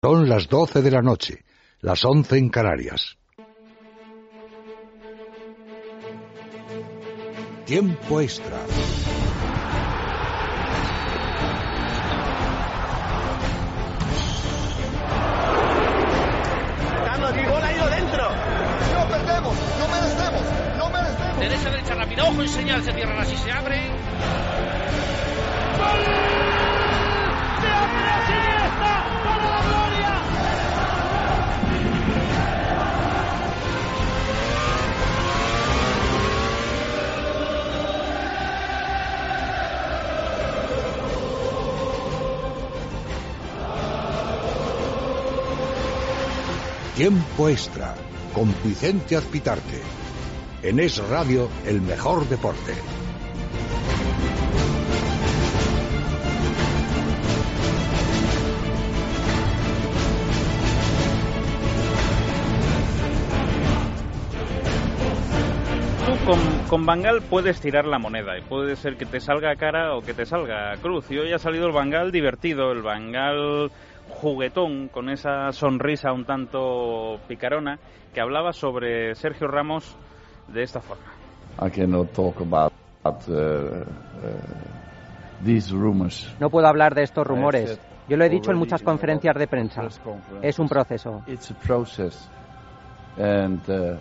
Son las doce de la noche, las once en Canarias. Tiempo extra. Carlos, el gol ha ido dentro. No perdemos, no merecemos, no merecemos. Derecha, derecha, rápida. Ojo en señal, se cierran así, se abre. ¡Gol! ¡De Andrés Iniesta Tiempo extra con Vicente Azpitarte. En Es Radio, el mejor deporte. Con, con Bangal puedes tirar la moneda y puede ser que te salga cara o que te salga cruz. Y hoy ha salido el Bangal divertido, el Bangal juguetón, con esa sonrisa un tanto picarona, que hablaba sobre Sergio Ramos de esta forma. I cannot talk about uh, uh, these rumors. No puedo hablar de estos rumores. Yo lo he dicho en muchas conferencias de prensa. Es un proceso. It's a process. And, uh,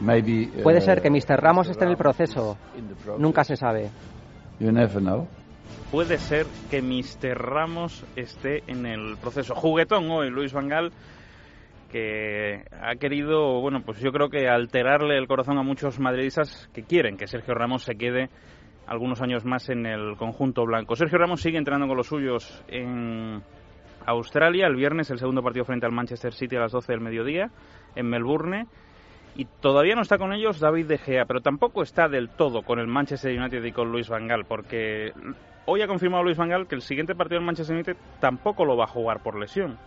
maybe, Puede ser que Mr. Ramos esté en el proceso. is in the process. Nunca se sabe. You never know. Puede ser que Mr. Ramos esté en el proceso. Juguetón hoy, Luis Vangal, que ha querido, bueno, pues yo creo que alterarle el corazón a muchos madridistas que quieren que Sergio Ramos se quede algunos años más en el conjunto blanco. Sergio Ramos sigue entrenando con los suyos en Australia. El viernes el segundo partido frente al Manchester City a las 12 del mediodía en Melbourne. Y todavía no está con ellos David De Gea, pero tampoco está del todo con el Manchester United y con Luis Van Gaal, porque hoy ha confirmado Luis Van Gaal que el siguiente partido del Manchester United tampoco lo va a jugar por lesión.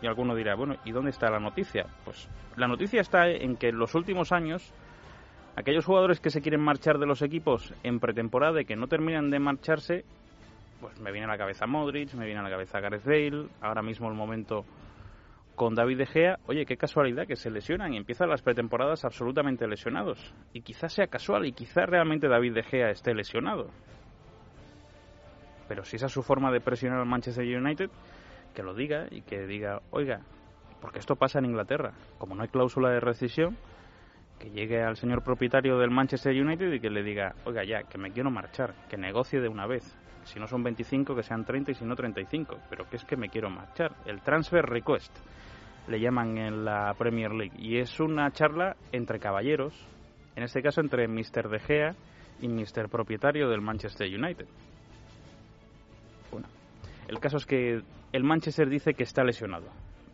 Y alguno dirá, bueno, ¿y dónde está la noticia? Pues la noticia está en que en los últimos años aquellos jugadores que se quieren marchar de los equipos en pretemporada y que no terminan de marcharse, pues me viene a la cabeza Modric, me viene a la cabeza Gareth Bale, ahora mismo el momento con David De Gea, oye, qué casualidad que se lesionan y empiezan las pretemporadas absolutamente lesionados. Y quizás sea casual y quizás realmente David De Gea esté lesionado. Pero si esa es su forma de presionar al Manchester United, que lo diga y que diga, oiga, porque esto pasa en Inglaterra, como no hay cláusula de rescisión, que llegue al señor propietario del Manchester United y que le diga, oiga ya, que me quiero marchar, que negocie de una vez. Si no son 25, que sean 30 y si no 35, pero que es que me quiero marchar. El transfer request le llaman en la Premier League y es una charla entre caballeros, en este caso entre Mr. De Gea y Mr. propietario del Manchester United. El caso es que el Manchester dice que está lesionado,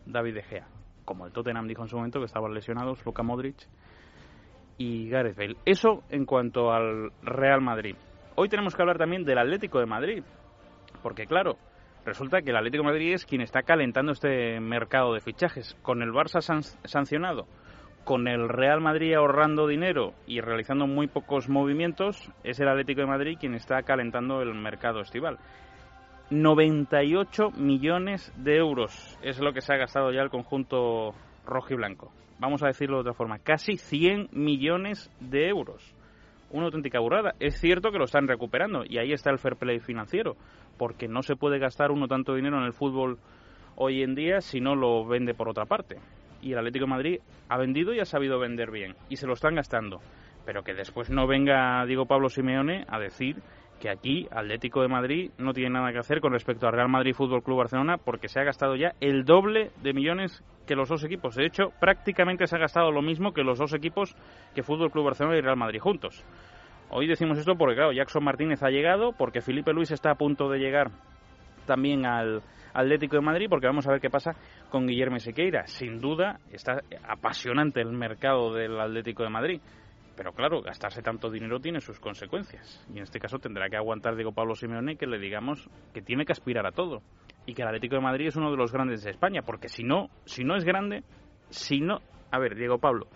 David De Gea, como el Tottenham dijo en su momento que estaban lesionados Luka Modric y Gareth Bale. Eso en cuanto al Real Madrid. Hoy tenemos que hablar también del Atlético de Madrid, porque claro, resulta que el Atlético de Madrid es quien está calentando este mercado de fichajes, con el Barça san- sancionado, con el Real Madrid ahorrando dinero y realizando muy pocos movimientos, es el Atlético de Madrid quien está calentando el mercado estival. 98 millones de euros es lo que se ha gastado ya el conjunto rojo y blanco. Vamos a decirlo de otra forma, casi 100 millones de euros. Una auténtica burrada. Es cierto que lo están recuperando y ahí está el fair play financiero, porque no se puede gastar uno tanto dinero en el fútbol hoy en día si no lo vende por otra parte. Y el Atlético de Madrid ha vendido y ha sabido vender bien y se lo están gastando. Pero que después no venga Diego Pablo Simeone a decir que aquí Atlético de Madrid no tiene nada que hacer con respecto al Real Madrid Fútbol Club Barcelona porque se ha gastado ya el doble de millones que los dos equipos. De hecho, prácticamente se ha gastado lo mismo que los dos equipos que Fútbol Club Barcelona y Real Madrid juntos. Hoy decimos esto porque, claro, Jackson Martínez ha llegado, porque Felipe Luis está a punto de llegar también al Atlético de Madrid, porque vamos a ver qué pasa con Guillermo Sequeira. Sin duda, está apasionante el mercado del Atlético de Madrid. Pero claro, gastarse tanto dinero tiene sus consecuencias. Y en este caso tendrá que aguantar Diego Pablo Simeone que le digamos que tiene que aspirar a todo. Y que el Atlético de Madrid es uno de los grandes de España. Porque si no, si no es grande, si no... A ver, Diego Pablo,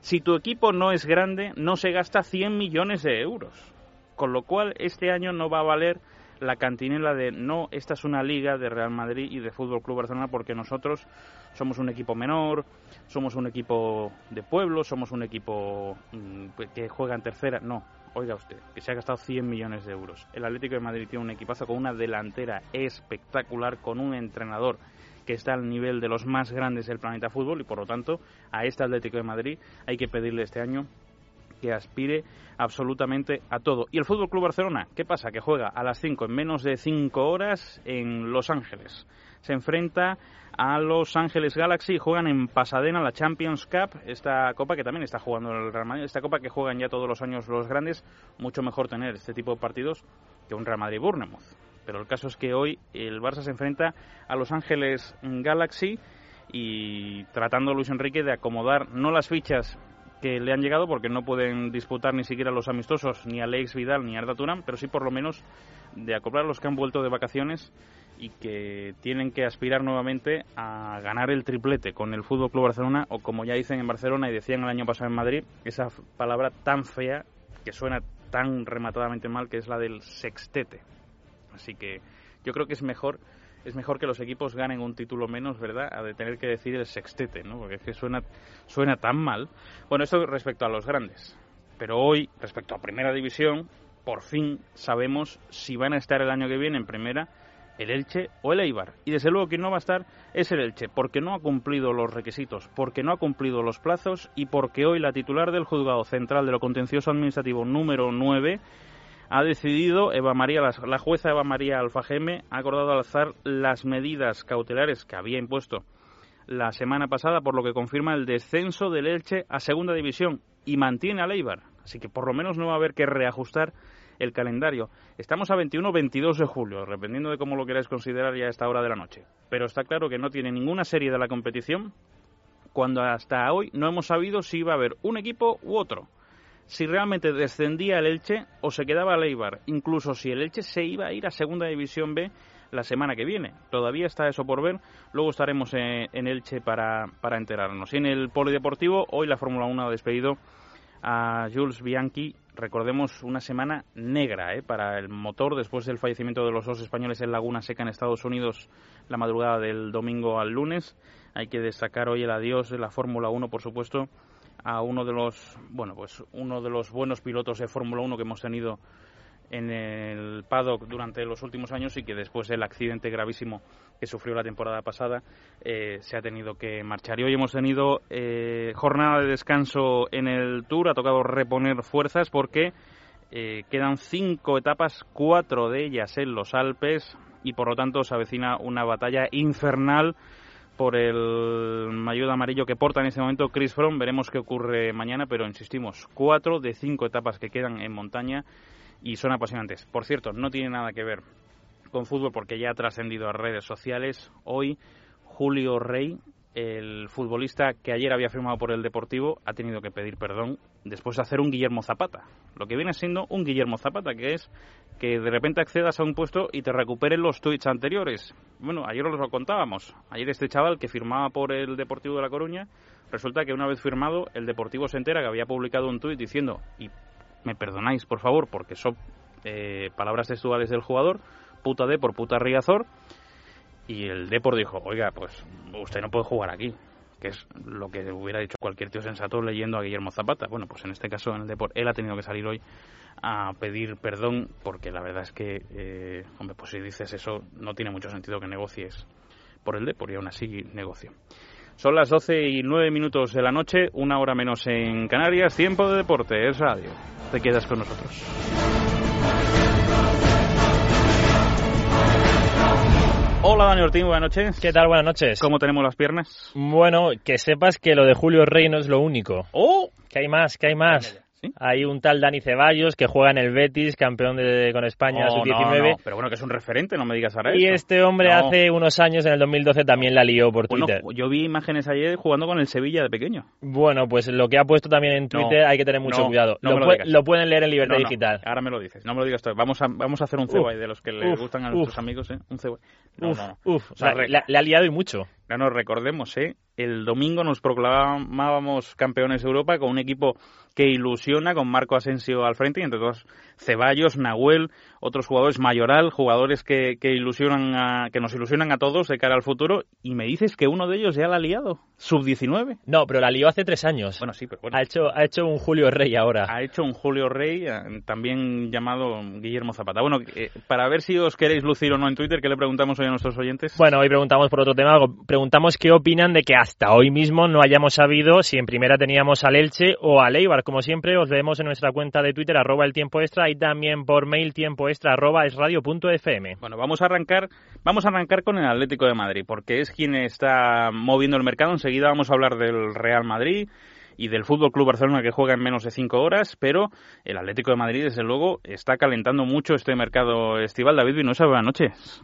si tu equipo no es grande, no se gasta 100 millones de euros. Con lo cual, este año no va a valer la cantinela de no, esta es una liga de Real Madrid y de Fútbol Club Barcelona porque nosotros somos un equipo menor, somos un equipo de pueblo, somos un equipo mm, que juega en tercera. No, oiga usted, que se ha gastado 100 millones de euros. El Atlético de Madrid tiene un equipazo con una delantera espectacular, con un entrenador que está al nivel de los más grandes del planeta fútbol y por lo tanto a este Atlético de Madrid hay que pedirle este año que aspire absolutamente a todo. ¿Y el Fútbol Club Barcelona? ¿Qué pasa? Que juega a las 5 en menos de 5 horas en Los Ángeles. Se enfrenta a Los Ángeles Galaxy juegan en Pasadena la Champions Cup, esta copa que también está jugando el Real Madrid, esta copa que juegan ya todos los años los grandes, mucho mejor tener este tipo de partidos que un Real Madrid Bournemouth. Pero el caso es que hoy el Barça se enfrenta a Los Ángeles Galaxy y tratando Luis Enrique de acomodar no las fichas que le han llegado porque no pueden disputar ni siquiera los amistosos ni Alex Vidal ni Arda Turán, pero sí por lo menos de acoplar los que han vuelto de vacaciones y que tienen que aspirar nuevamente a ganar el triplete con el Fútbol Club Barcelona o como ya dicen en Barcelona y decían el año pasado en Madrid, esa palabra tan fea que suena tan rematadamente mal que es la del sextete. Así que yo creo que es mejor es mejor que los equipos ganen un título menos, ¿verdad? A de tener que decir el sextete, ¿no? Porque es que suena, suena tan mal. Bueno, esto respecto a los grandes. Pero hoy, respecto a Primera División, por fin sabemos si van a estar el año que viene en Primera el Elche o el Eibar. Y desde luego quien no va a estar es el Elche, porque no ha cumplido los requisitos, porque no ha cumplido los plazos y porque hoy la titular del Juzgado Central de lo Contencioso Administrativo número 9 ha decidido, Eva María, la, jueza Eva María Alfajeme ha acordado alzar las medidas cautelares que había impuesto la semana pasada, por lo que confirma el descenso del Elche a segunda división y mantiene a Leibar. Así que por lo menos no va a haber que reajustar el calendario. Estamos a 21-22 de julio, dependiendo de cómo lo queráis considerar ya a esta hora de la noche. Pero está claro que no tiene ninguna serie de la competición cuando hasta hoy no hemos sabido si iba a haber un equipo u otro si realmente descendía el Elche o se quedaba el Eibar, incluso si el Elche se iba a ir a Segunda División B la semana que viene. Todavía está eso por ver, luego estaremos en, Elche para, para enterarnos. Y en el Polideportivo, hoy la Fórmula 1 ha despedido a Jules Bianchi. Recordemos una semana negra ¿eh? para el motor después del fallecimiento de los dos españoles en Laguna Seca en Estados Unidos la madrugada del domingo al lunes. Hay que destacar hoy el adiós de la Fórmula 1, por supuesto, a uno de los bueno pues uno de los buenos pilotos de Fórmula 1 que hemos tenido en el paddock durante los últimos años y que después del accidente gravísimo que sufrió la temporada pasada eh, se ha tenido que marchar. Y hoy hemos tenido eh, jornada de descanso en el Tour, ha tocado reponer fuerzas porque eh, quedan cinco etapas, cuatro de ellas en los Alpes y por lo tanto se avecina una batalla infernal por el maillot amarillo que porta en este momento Chris Froome. Veremos qué ocurre mañana, pero insistimos, cuatro de cinco etapas que quedan en montaña y son apasionantes. Por cierto, no tiene nada que ver con fútbol porque ya ha trascendido a redes sociales. Hoy Julio Rey, el futbolista que ayer había firmado por el Deportivo, ha tenido que pedir perdón después de hacer un Guillermo Zapata. Lo que viene siendo un Guillermo Zapata, que es que de repente accedas a un puesto y te recuperen los tweets anteriores. Bueno, ayer os lo contábamos. Ayer este chaval que firmaba por el Deportivo de La Coruña, resulta que una vez firmado, el Deportivo se entera que había publicado un tuit diciendo, y me perdonáis por favor, porque son eh, palabras textuales del jugador, puta de por puta Riazor, y el Depor dijo, oiga, pues usted no puede jugar aquí que es lo que hubiera dicho cualquier tío sensato leyendo a Guillermo Zapata. Bueno, pues en este caso, en el Depor, él ha tenido que salir hoy a pedir perdón porque la verdad es que, eh, hombre, pues si dices eso, no tiene mucho sentido que negocies por el Depor y aún así negocio. Son las 12 y 9 minutos de la noche, una hora menos en Canarias, tiempo de deporte, es radio. Te quedas con nosotros. Hola Dani Ortín, buenas noches. ¿Qué tal? Buenas noches. ¿Cómo tenemos las piernas? Bueno, que sepas que lo de Julio Rey no es lo único. ¡Oh! Que hay más, que hay más. Hay un tal Dani Ceballos que juega en el Betis, campeón de, con España oh, sub-19. pero bueno, que es un referente, no me digas ahora Y este hombre hace unos años, en el 2012, también la lió por Twitter. yo vi imágenes ayer jugando con el Sevilla de pequeño. Bueno, pues lo que ha puesto también en Twitter hay que tener mucho cuidado. Lo, pueden leer en Libertad Digital. Ahora me lo dices, no me lo digas todo. Vamos a, vamos a hacer un cebo de los que le gustan a nuestros amigos, ¿eh? Un cebo. uf, uf. O sea, le, ha liado y mucho. No, no, recordemos, ¿eh? el domingo nos proclamábamos campeones de Europa con un equipo que ilusiona con Marco Asensio al frente y entre todos Ceballos, Nahuel, otros jugadores Mayoral, jugadores que, que ilusionan a, que nos ilusionan a todos de cara al futuro y me dices que uno de ellos ya la ha liado, sub 19. No, pero la lió hace tres años. Bueno, sí, pero bueno. Ha hecho ha hecho un Julio Rey ahora. Ha hecho un Julio Rey, eh, también llamado Guillermo Zapata. Bueno, eh, para ver si os queréis lucir o no en Twitter, ¿qué le preguntamos hoy a nuestros oyentes? Bueno, hoy preguntamos por otro tema, preguntamos qué opinan de que hasta hoy mismo no hayamos sabido si en primera teníamos al Elche o al Eibar. Como siempre, os vemos en nuestra cuenta de Twitter, arroba el tiempo extra, y también por mail tiempo extra, arroba es radio punto fm. Bueno, vamos a arrancar, vamos a arrancar con el Atlético de Madrid, porque es quien está moviendo el mercado. Enseguida vamos a hablar del Real Madrid y del Fútbol Club Barcelona que juega en menos de cinco horas, pero el Atlético de Madrid, desde luego, está calentando mucho este mercado estival. David Vinosa, buenas noches.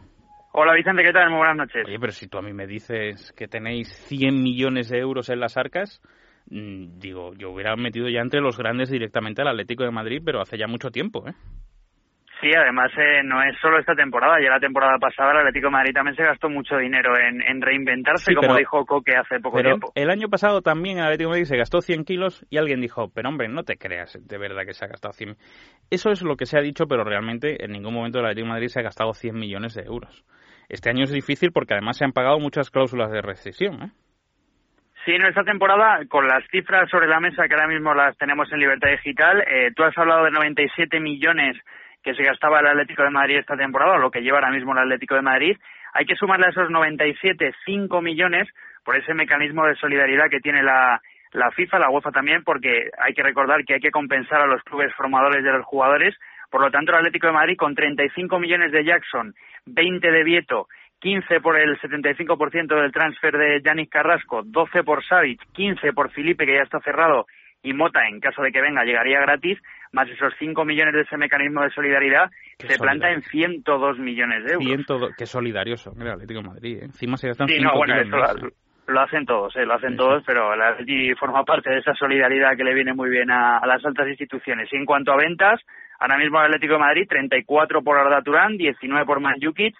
Hola Vicente, ¿qué tal? Muy buenas noches. Oye, pero si tú a mí me dices que tenéis 100 millones de euros en las arcas, digo, yo hubiera metido ya entre los grandes directamente al Atlético de Madrid, pero hace ya mucho tiempo, ¿eh? Sí, además eh, no es solo esta temporada, ya la temporada pasada el Atlético de Madrid también se gastó mucho dinero en, reinventarse, como dijo Coque hace poco pero tiempo. El año pasado también el Atlético de Madrid se gastó 100 kilos y alguien dijo, pero hombre, no te creas de verdad que se ha gastado 100. Eso es lo que se ha dicho, pero realmente en ningún momento el Atlético de Madrid se ha gastado 100 millones de euros. Este año es difícil porque además se han pagado muchas cláusulas de rescisión, ¿eh? Sí, en esta temporada, con las cifras sobre la mesa que ahora mismo las tenemos en Libertad Digital, eh, tú has hablado de 97 millones que se gastaba el Atlético de Madrid esta temporada, o lo que lleva ahora mismo el Atlético de Madrid. Hay que sumarle a esos 97 5 millones por ese mecanismo de solidaridad que tiene la, la FIFA, la UEFA también, porque hay que recordar que hay que compensar a los clubes formadores de los jugadores. Por lo tanto, el Atlético de Madrid, con 35 millones de Jackson, 20 de Vieto 15 por el 75% del transfer de Yannick Carrasco, 12 por Savic, 15 por Felipe, que ya está cerrado, y Mota, en caso de que venga, llegaría gratis, más esos 5 millones de ese mecanismo de solidaridad, se planta en 102 millones de euros. 102, qué solidarioso, mira, Atlético de Madrid, ¿eh? encima se gastan sí, no, bueno, eso lo, hacen todos, ¿eh? lo hacen todos, pero el Atlético forma parte de esa solidaridad que le viene muy bien a, las altas instituciones. Y en cuanto a ventas, ahora mismo el Atlético de Madrid, 34 por Arda Turán, 19 por Manjukic,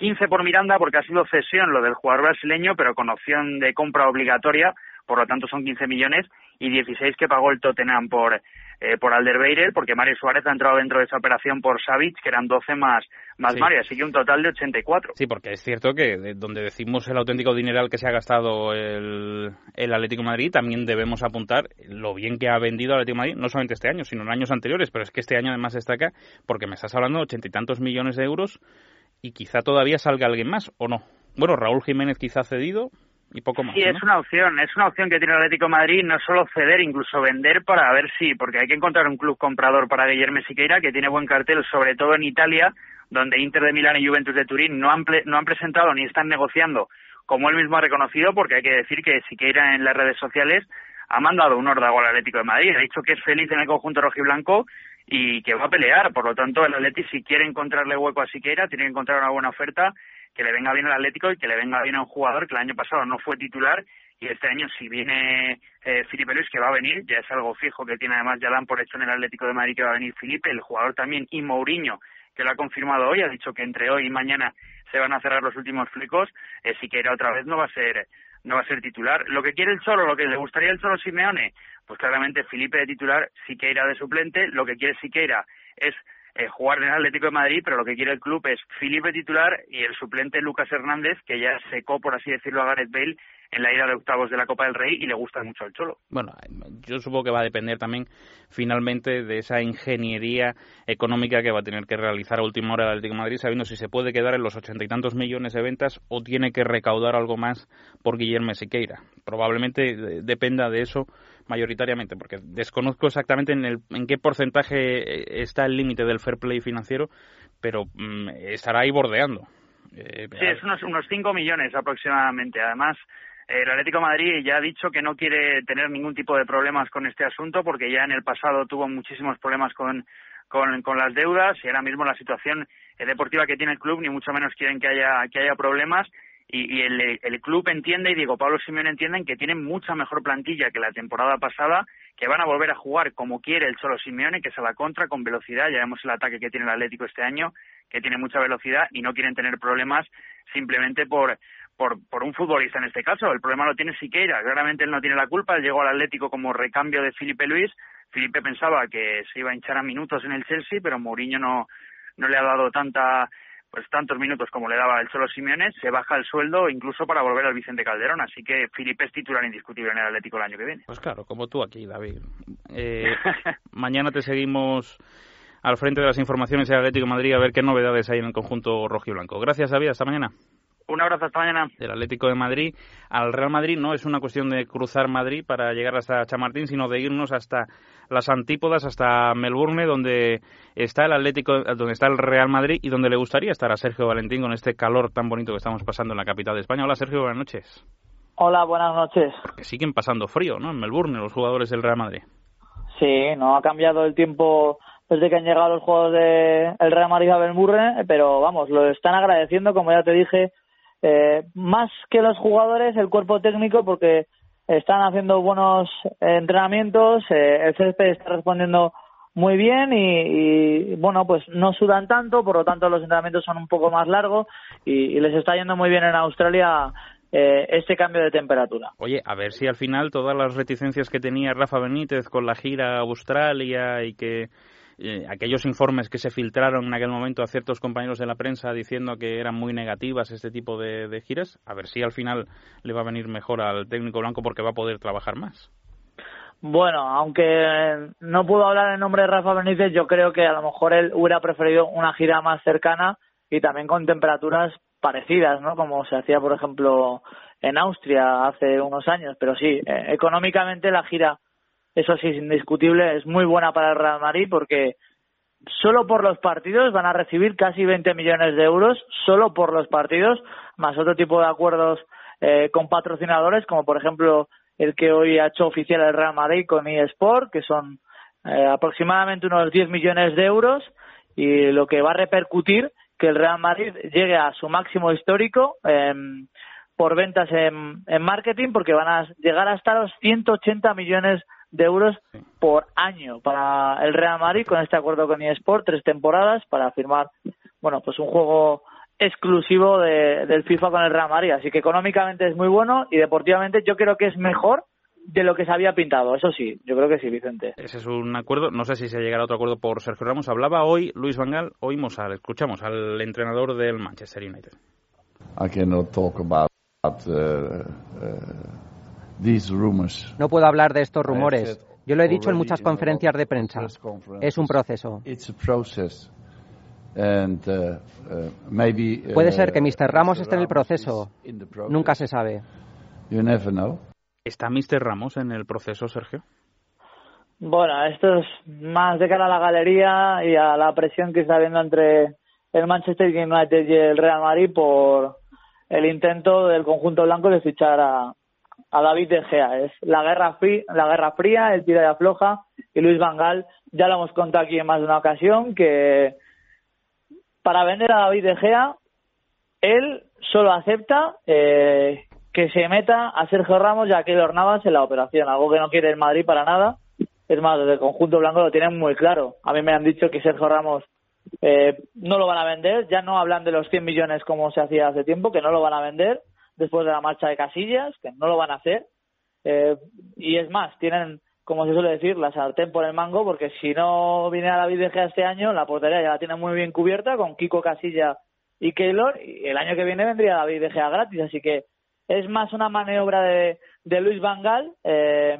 15 por Miranda porque ha sido cesión lo del jugador brasileño, pero con opción de compra obligatoria, por lo tanto son 15 millones, y 16 que pagó el Tottenham por, eh, por Alderweireld, porque Mario Suárez ha entrado dentro de esa operación por Savic, que eran 12 más, más Mario, así que un total de 84. Sí, porque es cierto que donde decimos el auténtico dineral que se ha gastado el, el Atlético de Madrid, también debemos apuntar lo bien que ha vendido el Atlético de Madrid, no solamente este año, sino en años anteriores, pero es que este año además destaca porque me estás hablando de ochenta y tantos millones de euros y quizá todavía salga alguien más, ¿o no? Bueno, Raúl Jiménez quizá cedido y poco más. Sí, es una opción, es una opción que tiene el Atlético de Madrid, no solo ceder, incluso vender para ver si, porque hay que encontrar un club comprador para Guillermo Siqueira, que tiene buen cartel, sobre todo en Italia, donde Inter de Milán y Juventus de Turín no han, no han presentado ni están negociando, como él mismo ha reconocido, porque hay que decir que Siqueira en las redes sociales ha mandado un órdago al Atlético de Madrid, ha dicho que es feliz en el conjunto rojiblanco y que va a pelear. Por lo tanto, el Atlético, si quiere encontrarle hueco a Siqueira, tiene que encontrar una buena oferta que le venga bien al Atlético y que le venga bien a un jugador que el año pasado no fue titular y este año si viene eh, Felipe Luis que va a venir, ya es algo fijo que tiene además ya dan por hecho en el Atlético de Madrid que va a venir Felipe, el jugador también y Mourinho que lo ha confirmado hoy, ha dicho que entre hoy y mañana se van a cerrar los últimos flecos, eh, Siqueira otra vez no va a ser no va a ser titular. Lo que quiere el Cholo, lo que le gustaría el Cholo Simeone, pues claramente Felipe de titular, Siqueira de suplente. Lo que quiere Siqueira es eh, jugar en el Atlético de Madrid, pero lo que quiere el club es Felipe titular y el suplente Lucas Hernández, que ya secó, por así decirlo, a Gareth Bale en la ida de octavos de la Copa del Rey y le gusta mucho al Cholo. Bueno, yo supongo que va a depender también finalmente de esa ingeniería económica que va a tener que realizar a última hora el Atlético de Madrid, sabiendo si se puede quedar en los ochenta y tantos millones de ventas o tiene que recaudar algo más por Guillermo Siqueira. Probablemente dependa de eso mayoritariamente, porque desconozco exactamente en, el, en qué porcentaje eh, está el límite del fair play financiero, pero mm, estará ahí bordeando. Eh, sí, es unos, unos 5 millones aproximadamente. Además, el Atlético Madrid ya ha dicho que no quiere tener ningún tipo de problemas con este asunto porque ya en el pasado tuvo muchísimos problemas con, con, las deudas y ahora mismo la situación deportiva que tiene el club ni mucho menos quieren que haya, que haya problemas. Y, el, el, club entiende y Diego Pablo Simeone entienden que tienen mucha mejor plantilla que la temporada pasada, que van a volver a jugar como quiere el Cholo Simeone, que a la contra, con velocidad, ya vemos el ataque que tiene el Atlético este año, que tiene mucha velocidad y no quieren tener problemas simplemente por por, por un futbolista en este caso. El problema lo tiene Siqueira. Claramente él no tiene la culpa. Él llegó al Atlético como recambio de Felipe Luis. Felipe pensaba que se iba a hinchar a minutos en el Chelsea, pero Mourinho no, no le ha dado tanta pues tantos minutos como le daba el solo Simeone, se baja el sueldo incluso para volver al Vicente Calderón. Así que Felipe es titular indiscutible en el Atlético el año que viene. Pues claro, como tú aquí, David. Eh, mañana te seguimos al frente de las informaciones del Atlético de Madrid a ver qué novedades hay en el conjunto rojo y blanco. Gracias, David. Hasta mañana. Un abrazo, hasta mañana. Del Atlético de Madrid al Real Madrid no es una cuestión de cruzar Madrid para llegar hasta Chamartín, sino de irnos hasta las antípodas, hasta Melbourne, donde está el Atlético, donde está el Real Madrid y donde le gustaría estar a Sergio Valentín con este calor tan bonito que estamos pasando en la capital de España. Hola, Sergio, buenas noches. Hola, buenas noches. Que siguen pasando frío, ¿no? En Melbourne, los jugadores del Real Madrid. Sí, no ha cambiado el tiempo desde que han llegado los juegos del Real Madrid a Melbourne, pero vamos, lo están agradeciendo, como ya te dije, eh, más que los jugadores, el cuerpo técnico, porque están haciendo buenos entrenamientos, eh, el césped está respondiendo muy bien y, bueno, pues no sudan tanto, por lo tanto los entrenamientos son un poco más largos y, les está yendo muy bien en Australia eh, este cambio de temperatura. Oye, a ver si al final todas las reticencias que tenía Rafa Benítez con la gira a Australia y que aquellos informes que se filtraron en aquel momento a ciertos compañeros de la prensa diciendo que eran muy negativas este tipo de, giras, a ver si al final le va a venir mejor al técnico blanco porque va a poder trabajar más. Bueno, aunque no pudo hablar en nombre de Rafa Benítez, yo creo que a lo mejor él hubiera preferido una gira más cercana y también con temperaturas parecidas, ¿no? Como se hacía, por ejemplo, en Austria hace unos años. Pero sí, eh, económicamente la gira eso sí es indiscutible, es muy buena para el Real Madrid porque solo por los partidos van a recibir casi 20 millones de euros, solo por los partidos, más otro tipo de acuerdos eh, con patrocinadores, como por ejemplo el que hoy ha hecho oficial el Real Madrid con eSport, que son eh, aproximadamente unos 10 millones de euros, y lo que va a repercutir que el Real Madrid llegue a su máximo histórico por ventas en, en marketing, porque van a llegar hasta los 180 millones de de euros por año para el Real Madrid con este acuerdo con eSport, tres temporadas para firmar, bueno, pues un juego exclusivo de, del FIFA con el Real Madrid. Así que económicamente es muy bueno y deportivamente yo creo que es mejor de lo que se había pintado. Eso sí, yo creo que sí, Vicente. Ese es un acuerdo. No sé si se llegará a otro acuerdo por Sergio Ramos. Hablaba hoy Luis Vangal, oímos al, escuchamos al entrenador del Manchester United. I cannot talk about uh, uh, no puedo hablar de estos rumores. Yo lo he dicho en muchas conferencias de prensa. Es un proceso. Uh, uh, Puede ser que Mr. Ramos esté en el proceso. Nunca se sabe. ¿Está Mr. Ramos en el proceso, Sergio? Bueno, esto es más de cara a la galería y a la presión que está habiendo entre el Manchester United y el Real Madrid por el intento del conjunto blanco de fichar a, a David De Gea. Es la guerra, fría, la guerra fría, el tira de afloja y Luis Vangal, ya lo hemos contado aquí en más de una ocasión, que para vender a David De Gea, él solo acepta eh, que se meta a Sergio Ramos y a Keylor Navas en la operación, algo que no quiere el Madrid para nada. Es más, desde el conjunto blanco lo tienen muy claro. A mí me han dicho que Sergio Ramos eh, no lo van a vender, ya no hablan de los 100 millones como se hacía hace tiempo, que no lo van a vender después de la marcha de Casillas, que no lo van a hacer. Eh, y es más, tienen, como se suele decir, la sartén por el mango, porque si no viene a David De Gea este año, la portería ya la tiene muy bien cubierta con Kiko Casilla y Keylor, y el año que viene vendría David De Gea gratis, así que es más una maniobra de, de Luis Vangal, eh,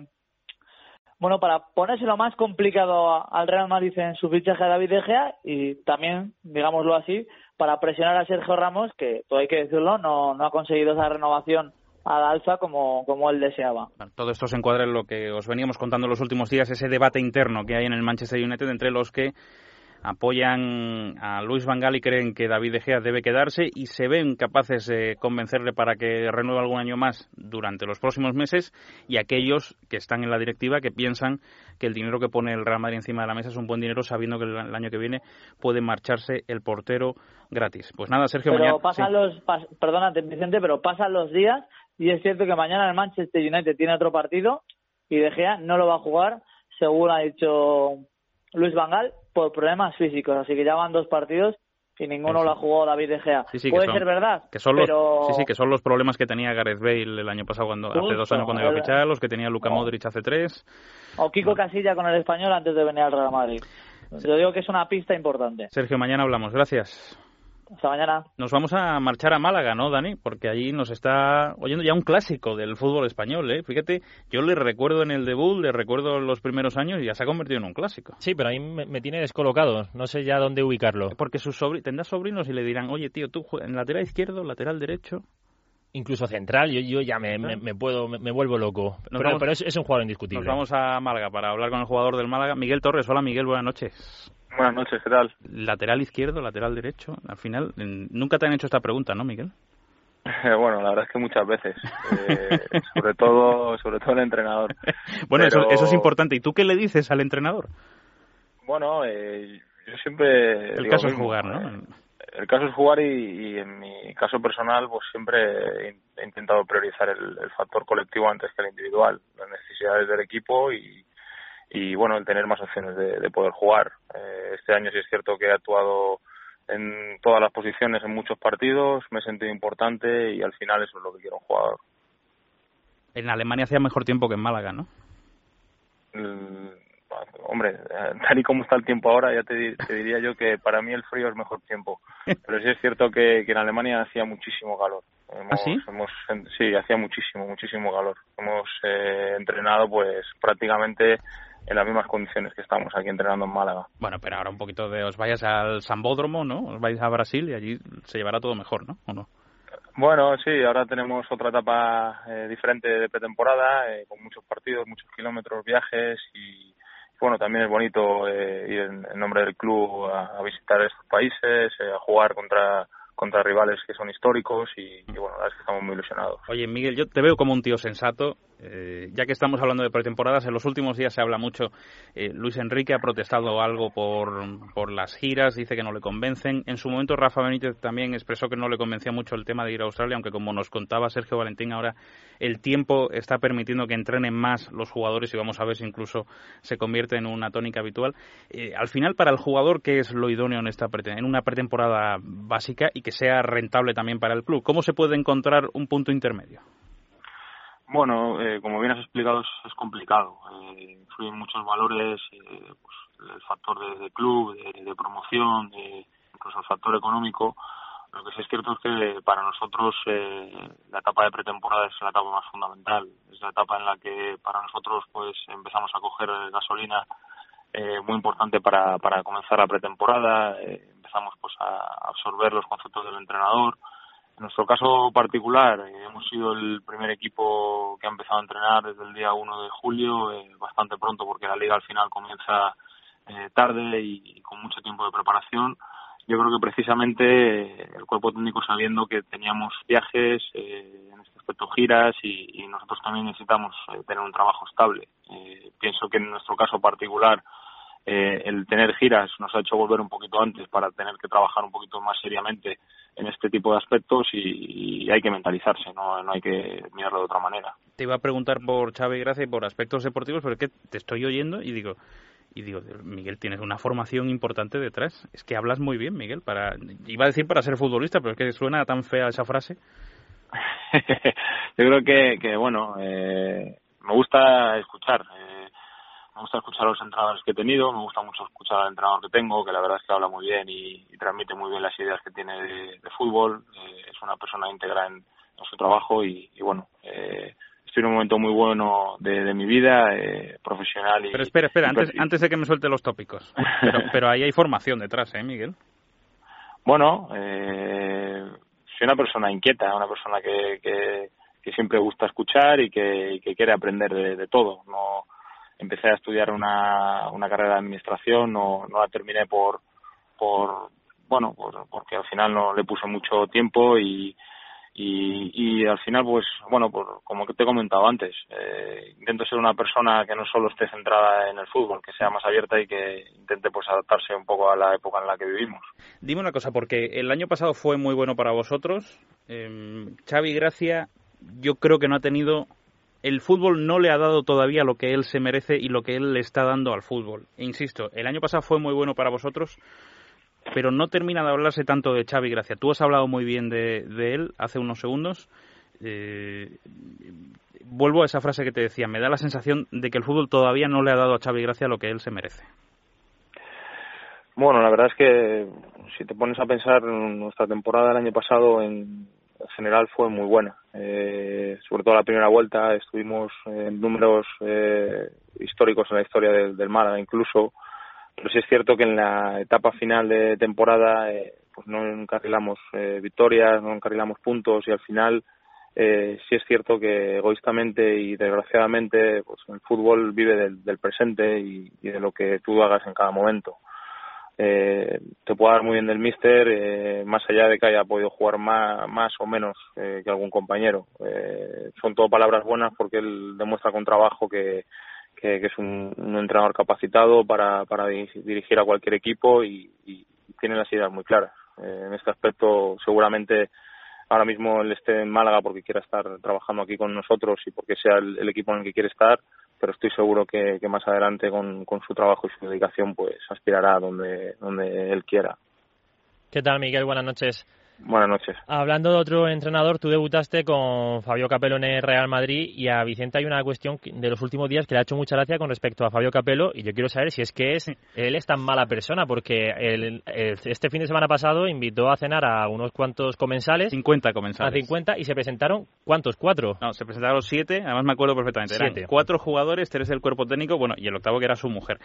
bueno, para ponérselo más complicado al Real Madrid en su fichaje a David De Gea y también, digámoslo así, para presionar a Sergio Ramos, que todo hay que decirlo, no, no ha conseguido esa renovación al alza como, como él deseaba. todo esto se encuadra en lo que os veníamos contando los últimos días, ese debate interno que hay en el Manchester United entre los que apoyan a Luis Van Gaal y creen que David De Gea debe quedarse y se ven capaces de convencerle para que renueve algún año más durante los próximos meses y aquellos que están en la directiva que piensan que el dinero que pone el Real Madrid encima de la mesa es un buen dinero sabiendo que el, año que viene puede marcharse el portero gratis. Pues nada, Sergio, pero Pasan los, perdónate, Vicente, pero pasan los días y es cierto que mañana el Manchester United tiene otro partido y De Gea no lo va a jugar, según ha dicho Luis Vangal, por problemas físicos. Así que ya van dos partidos y ninguno lo ha jugado David De Gea. Puede ser verdad, que son los, Sí, sí, que son los problemas que tenía Gareth Bale el año pasado, cuando hace dos años cuando iba a fichar, los que tenía Luka Modric hace tres. O Kiko Casilla con el español antes de venir al Real Madrid. Yo digo que es una pista importante. Sergio, mañana hablamos. Gracias. Hasta mañana. Nos vamos a marchar a Málaga, ¿no, Dani? Porque allí nos está oyendo ya un clásico del fútbol español, ¿eh? Fíjate, yo le recuerdo en el debut, le recuerdo los primeros años y ya se ha convertido en un clásico. Sí, pero ahí me, tiene descolocado. No sé ya dónde ubicarlo. Porque sus sobri tendrá sobrinos y le dirán, oye, tío, tú en lateral izquierdo, lateral derecho incluso central, yo, yo ya me, me, puedo, me, vuelvo loco. Pero, es, es, un jugador indiscutible. Nos vamos a Málaga para hablar con el jugador del Málaga, Miguel Torres. Hola Miguel, buenas noches. Buenas noches, ¿qué tal? Lateral izquierdo, lateral derecho. Al final, nunca te han hecho esta pregunta, ¿no, Miguel? bueno, la verdad es que muchas veces, eh, sobre todo, sobre todo el entrenador. bueno, eso, eso es importante. ¿Y tú qué le dices al entrenador? Bueno, eh, yo siempre. El caso es jugar, ¿no? El caso es jugar y, en mi caso personal, pues siempre he, intentado priorizar el, el, factor colectivo antes que el individual, las necesidades del equipo y, y bueno, el tener más opciones de, poder jugar. Eh, este año sí es cierto que he actuado en todas las posiciones en muchos partidos, me he sentido importante y al final eso es lo que quiero un jugador. En Alemania hacía mejor tiempo que en Málaga, ¿no? Hombre, tal y como está el tiempo ahora, ya te, diría yo que para mí el frío es mejor tiempo. Pero sí es cierto que, en Alemania hacía muchísimo calor. ¿Ah, sí? sí, hacía muchísimo, muchísimo calor. Hemos eh, entrenado pues prácticamente en las mismas condiciones que estamos aquí entrenando en Málaga. Bueno, pero ahora un poquito de os vayas al Sambódromo, ¿no? Os vais a Brasil y allí se llevará todo mejor, ¿no? ¿O no? Bueno, sí, ahora tenemos otra etapa eh, diferente de pretemporada, eh, con muchos partidos, muchos kilómetros, viajes y, bueno, también es bonito eh, ir en, nombre del club a, visitar estos países, a jugar contra contra rivales que son históricos y, y bueno, la verdad es que estamos muy ilusionados. Oye, Miguel, yo te veo como un tío sensato eh, ya que estamos hablando de pretemporadas, en los últimos días se habla mucho. Eh, Luis Enrique ha protestado algo por, por las giras, dice que no le convencen. En su momento, Rafa Benítez también expresó que no le convencía mucho el tema de ir a Australia, aunque como nos contaba Sergio Valentín, ahora el tiempo está permitiendo que entrenen más los jugadores y vamos a ver si incluso se convierte en una tónica habitual. Eh, al final, para el jugador, ¿qué es lo idóneo en, esta en una pretemporada básica y que sea rentable también para el club? ¿Cómo se puede encontrar un punto intermedio? Bueno, eh, como bien has explicado, es, complicado. Eh, influyen muchos valores, eh, pues, el factor de, club, de, promoción, de, incluso el factor económico. Lo que sí es cierto es que para nosotros eh, la etapa de pretemporada es la etapa más fundamental. Es la etapa en la que para nosotros pues empezamos a coger gasolina eh, muy importante para, para comenzar la pretemporada. Eh, empezamos pues a absorber los conceptos del entrenador en nuestro caso particular, eh, hemos sido el primer equipo que ha empezado a entrenar desde el día 1 de julio, eh, bastante pronto porque la liga al final comienza eh, tarde y, con mucho tiempo de preparación. Yo creo que precisamente el cuerpo técnico sabiendo que teníamos viajes, en este aspecto giras y, y nosotros también necesitamos tener un trabajo estable. pienso que en nuestro caso particular eh, el tener giras nos ha hecho volver un poquito antes para tener que trabajar un poquito más seriamente en este tipo de aspectos y, hay que mentalizarse, ¿no? no hay que mirarlo de otra manera. Te iba a preguntar por Chávez Gracia y por aspectos deportivos, pero es que te estoy oyendo y digo, y digo, Miguel, tienes una formación importante detrás. Es que hablas muy bien, Miguel. Para, iba a decir para ser futbolista, pero es que suena tan fea esa frase. Yo creo que, que bueno, eh, me gusta escuchar. Eh, me gusta escuchar a los entrenadores que he tenido, me gusta mucho escuchar al entrenador que tengo, que la verdad es que habla muy bien y, transmite muy bien las ideas que tiene de, fútbol, eh, es una persona íntegra en, su trabajo y, bueno, eh, estoy en un momento muy bueno de, mi vida eh, profesional. Y, pero espera, espera, antes, antes de que me suelte los tópicos, pero, pero ahí hay formación detrás, ¿eh, Miguel? Bueno, soy una persona inquieta, una persona que, que, siempre gusta escuchar y que, quiere aprender de, de todo, no empecé a estudiar una, una carrera de administración, no, no la terminé por, por bueno, porque al final no le puse mucho tiempo y, y, y al final, pues, bueno, por, como te he comentado antes, eh, intento ser una persona que no solo esté centrada en el fútbol, que sea más abierta y que intente, pues, adaptarse un poco a la época en la que vivimos. Dime una cosa, porque el año pasado fue muy bueno para vosotros. Eh, Xavi Gracia, yo creo que no ha tenido el fútbol no le ha dado todavía lo que él se merece y lo que él le está dando al fútbol. Insisto, el año pasado fue muy bueno para vosotros, pero no termina de hablarse tanto de Xavi Gracia. Tú has hablado muy bien de, él hace unos segundos. Eh, vuelvo a esa frase que te decía, me da la sensación de que el fútbol todavía no le ha dado a Xavi Gracia lo que él se merece. Bueno, la verdad es que si te pones a pensar, nuestra temporada del año pasado en general fue muy buena. Eh, sobre todo la primera vuelta estuvimos en números eh, históricos en la historia del, del Málaga incluso, pero sí es cierto que en la etapa final de temporada eh, pues no encarrilamos eh, victorias, no encarrilamos puntos y al final eh, sí es cierto que egoístamente y desgraciadamente pues el fútbol vive del, presente y, y, de lo que tú hagas en cada momento. Eh, te puedo dar muy bien del míster, eh, más allá de que haya podido jugar más, más o menos eh, que algún compañero. Eh, son todo palabras buenas porque él demuestra con trabajo que, que, es un, entrenador capacitado para, para dirigir a cualquier equipo y, tiene las ideas muy claras. Eh, en este aspecto seguramente ahora mismo él esté en Málaga porque quiera estar trabajando aquí con nosotros y porque sea el equipo en el que quiere estar, pero estoy seguro que, más adelante con, su trabajo y su dedicación pues aspirará donde, donde él quiera. ¿Qué tal, Miguel? Buenas noches. Buenas noches. Hablando de otro entrenador, tú debutaste con Fabio Capello en el Real Madrid y a Vicente hay una cuestión de los últimos días que le ha hecho mucha gracia con respecto a Fabio Capello y yo quiero saber si es que es, él es tan mala persona porque el, el, este fin de semana pasado invitó a cenar a unos cuantos comensales. 50 comensales. A 50 y se presentaron, ¿cuántos? ¿Cuatro? No, se presentaron siete, además me acuerdo perfectamente. Siete. Eran cuatro jugadores, tres del cuerpo técnico, bueno, y el octavo que era su mujer.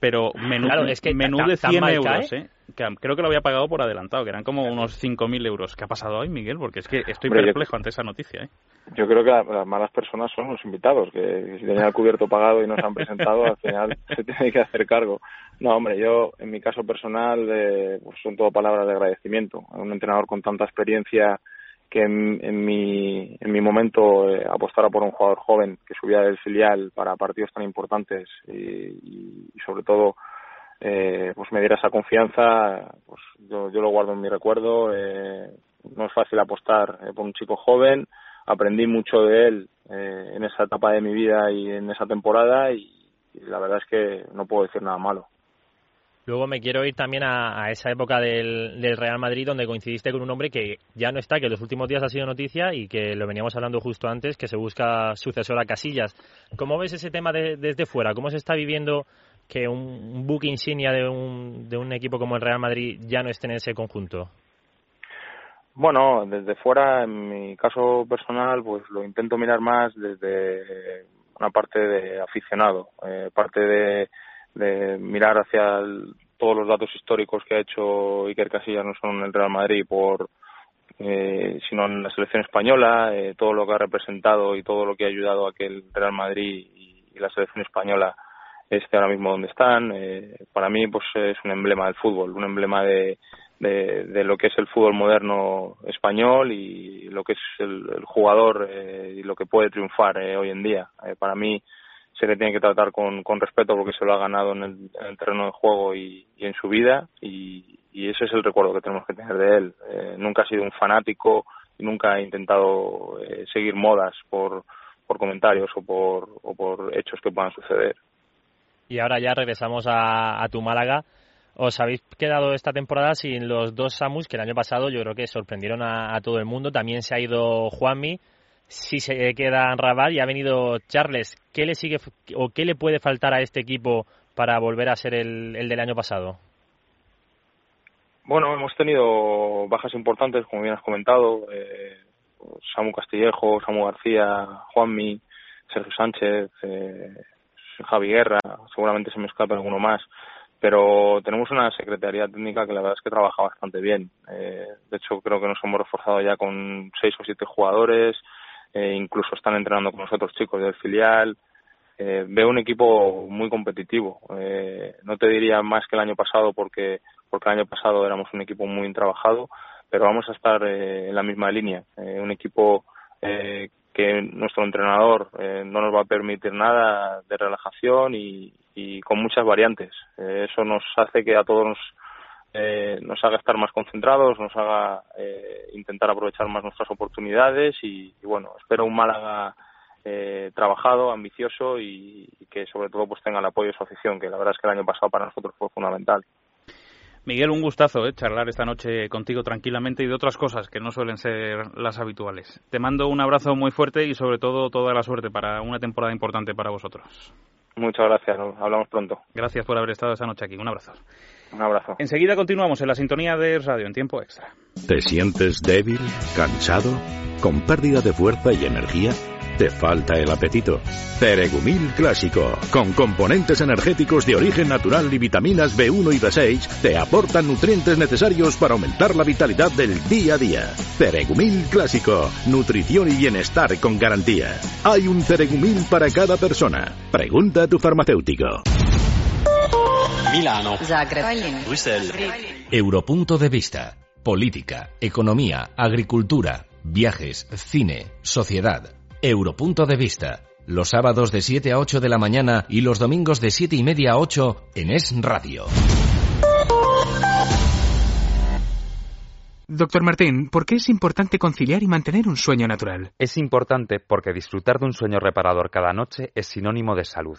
Pero menú, claro, es que menú de 100 euros, ¿eh? Que creo que lo había pagado por adelantado, que eran como unos 5.000 euros. ¿Qué ha pasado hoy, Miguel? Porque es que estoy Hombre, perplejo yo, ante esa noticia. ¿eh? Yo creo que las malas personas son los invitados, que si tenían el cubierto pagado y no se han presentado, al final se tiene que hacer cargo. No, hombre, yo en mi caso personal eh, pues son todo palabras de agradecimiento. A un entrenador con tanta experiencia que en, en mi, en mi momento eh, apostara por un jugador joven que subía del filial para partidos tan importantes y sobre todo eh, pues me diera esa confianza, pues yo, yo lo guardo en mi recuerdo. Eh, no es fácil apostar eh, por un chico joven. Aprendí mucho de él eh, en esa etapa de mi vida y en esa temporada y, la verdad es que no puedo decir nada malo. Luego me quiero ir también a, esa época del, del, Real Madrid donde coincidiste con un hombre que ya no está, que en los últimos días ha sido noticia y que lo veníamos hablando justo antes, que se busca sucesor a Casillas. ¿Cómo ves ese tema de, desde fuera? ¿Cómo se está viviendo que un, un buque insignia de un, de un equipo como el Real Madrid ya no esté en ese conjunto? Bueno, desde fuera, en mi caso personal, pues lo intento mirar más desde una parte de aficionado, eh, parte de, de mirar hacia todos los datos históricos que ha hecho Iker Casillas, no solo en el Real Madrid, por, eh, sino en la selección española, eh, todo lo que ha representado y todo lo que ha ayudado a que el Real Madrid y la selección española esté ahora mismo donde están. Eh, para mí, pues es un emblema del fútbol, un emblema de, de, lo que es el fútbol moderno español y lo que es el, el jugador eh, y lo que puede triunfar eh, hoy en día. Eh, para mí se le tiene que tratar con, con respeto porque se lo ha ganado en el, en el terreno de juego y, en su vida y, y, ese es el recuerdo que tenemos que tener de él. Eh, nunca ha sido un fanático y nunca ha intentado seguir modas por, por comentarios o por, o por hechos que puedan suceder. Y ahora ya regresamos a, a tu Málaga os habéis quedado esta temporada sin los dos Samus que el año pasado yo creo que sorprendieron a, todo el mundo. También se ha ido Juanmi, si se queda Rabat y ha venido Charles. ¿Qué le sigue o qué le puede faltar a este equipo para volver a ser el, el del año pasado? Bueno, hemos tenido bajas importantes, como bien has comentado. Eh, Samu Castillejo, Samu García, Juanmi, Sergio Sánchez, eh, Javi Guerra, seguramente se me escapa alguno más pero tenemos una secretaría técnica que la verdad es que trabaja bastante bien. Eh, de hecho, creo que nos hemos reforzado ya con seis o siete jugadores, eh, incluso están entrenando con nosotros chicos del filial. Eh, veo un equipo muy competitivo. Eh, no te diría más que el año pasado porque, porque el año pasado éramos un equipo muy trabajado, pero vamos a estar eh, en la misma línea. Un equipo que nuestro entrenador eh, no nos va a permitir nada de relajación y, y con muchas variantes. Eh, eso nos hace que a todos nos, eh, nos haga estar más concentrados, nos haga eh, intentar aprovechar más nuestras oportunidades y, bueno, espero un Málaga eh, trabajado, ambicioso y, y, que sobre todo pues tenga el apoyo de su afición, que la verdad es que el año pasado para nosotros fue fundamental. Miguel, un gustazo ¿eh? charlar esta noche contigo tranquilamente y de otras cosas que no suelen ser las habituales. Te mando un abrazo muy fuerte y sobre todo toda la suerte para una temporada importante para vosotros. Muchas gracias, hablamos pronto. Gracias por haber estado esta noche aquí. Un abrazo. Un abrazo. Enseguida continuamos en la sintonía de radio en tiempo extra. ¿Te sientes débil, cansado, con pérdida de fuerza y energía? ¿Te falta el apetito? Ceregumil Clásico, con componentes energéticos de origen natural y vitaminas B1 y B6, te aportan nutrientes necesarios para aumentar la vitalidad del día a día. Ceregumil Clásico, nutrición y bienestar con garantía. Hay un Ceregumil para cada persona. Pregunta a tu farmacéutico. Milano. Zagreb. Bruselas. Europunto de vista. Política, economía, agricultura, viajes, cine, sociedad. Europunto de vista. Los sábados de 7 a 8 de la mañana y los domingos de 7 y media a 8 en Es Radio. Doctor Martín, ¿por qué es importante conciliar y mantener un sueño natural? Es importante porque disfrutar de un sueño reparador cada noche es sinónimo de salud.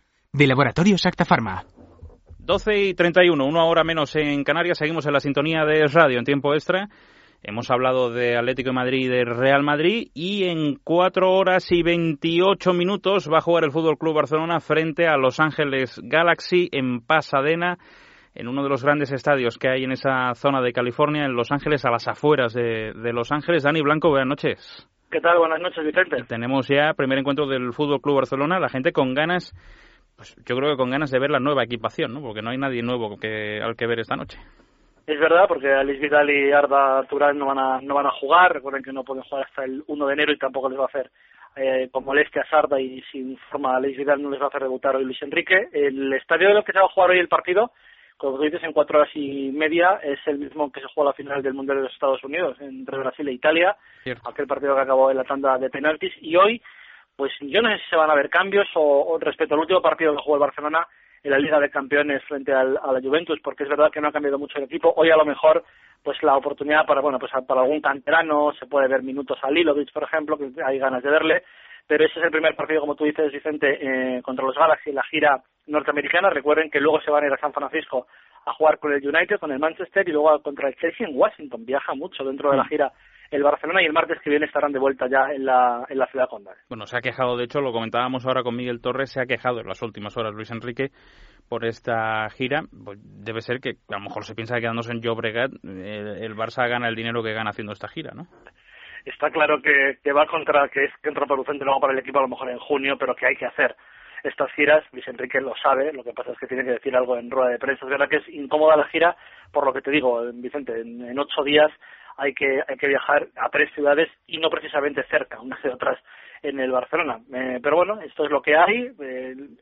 de Laboratorio Acta Pharma. 12 y 31, una hora menos en Canarias. Seguimos en la sintonía de radio en tiempo extra. Hemos hablado de Atlético de Madrid y de Real Madrid y en 4 horas y 28 minutos va a jugar el Fútbol Club Barcelona frente a Los Ángeles Galaxy en Pasadena, en uno de los grandes estadios que hay en esa zona de California, en Los Ángeles, a las afueras de, de Los Ángeles. Dani Blanco, buenas noches. ¿Qué tal? Buenas noches, Vicente. Tenemos ya primer encuentro del Fútbol Club Barcelona, la gente con ganas pues yo creo que con ganas de ver la nueva equipación, ¿no? Porque no hay nadie nuevo que, al que ver esta noche. Es verdad, porque Alice Vidal y Arda Turán no van a no van a jugar. Recuerden que no pueden jugar hasta el 1 de enero y tampoco les va a hacer eh, con molestias Arda y sin forma Alice Vidal no les va a hacer debutar hoy Luis Enrique. El estadio de lo que se va a jugar hoy el partido, como tú dices, en cuatro horas y media, es el mismo que se juega la final del Mundial de los Estados Unidos, entre Brasil e Italia. Aquel partido que acabó en la tanda de penaltis. Y hoy pues yo no sé si se van a ver cambios o, respecto al último partido que jugó el Barcelona en la Liga de Campeones frente al, a la Juventus, porque es verdad que no ha cambiado mucho el equipo. Hoy a lo mejor pues la oportunidad para bueno pues para algún canterano se puede ver minutos a Lilovic por ejemplo que hay ganas de verle pero ese es el primer partido como tú dices Vicente eh, contra los Galaxy en la gira norteamericana. Recuerden que luego se van a ir a San Francisco a jugar con el United con el Manchester y luego contra el Chelsea en Washington. Viaja mucho dentro de la gira el Barcelona y el martes que viene estarán de vuelta ya en la, en la ciudad condal. Bueno, se ha quejado, de hecho, lo comentábamos ahora con Miguel Torres, se ha quejado en las últimas horas Luis Enrique por esta gira. Pues debe ser que a lo mejor se piensa que quedándose en Llobregat el, el Barça gana el dinero que gana haciendo esta gira, ¿no? Está claro que, que va contra, que es contraproducente luego para el equipo a lo mejor en junio, pero que hay que hacer estas giras, Luis Enrique lo sabe, lo que pasa es que tiene que decir algo en rueda de prensa. Es verdad que es incómoda la gira, por lo que te digo, Vicente, en ocho días hay que, hay que viajar a tres ciudades y no precisamente cerca, unas de otras en el Barcelona. Eh, pero bueno, esto es lo que hay,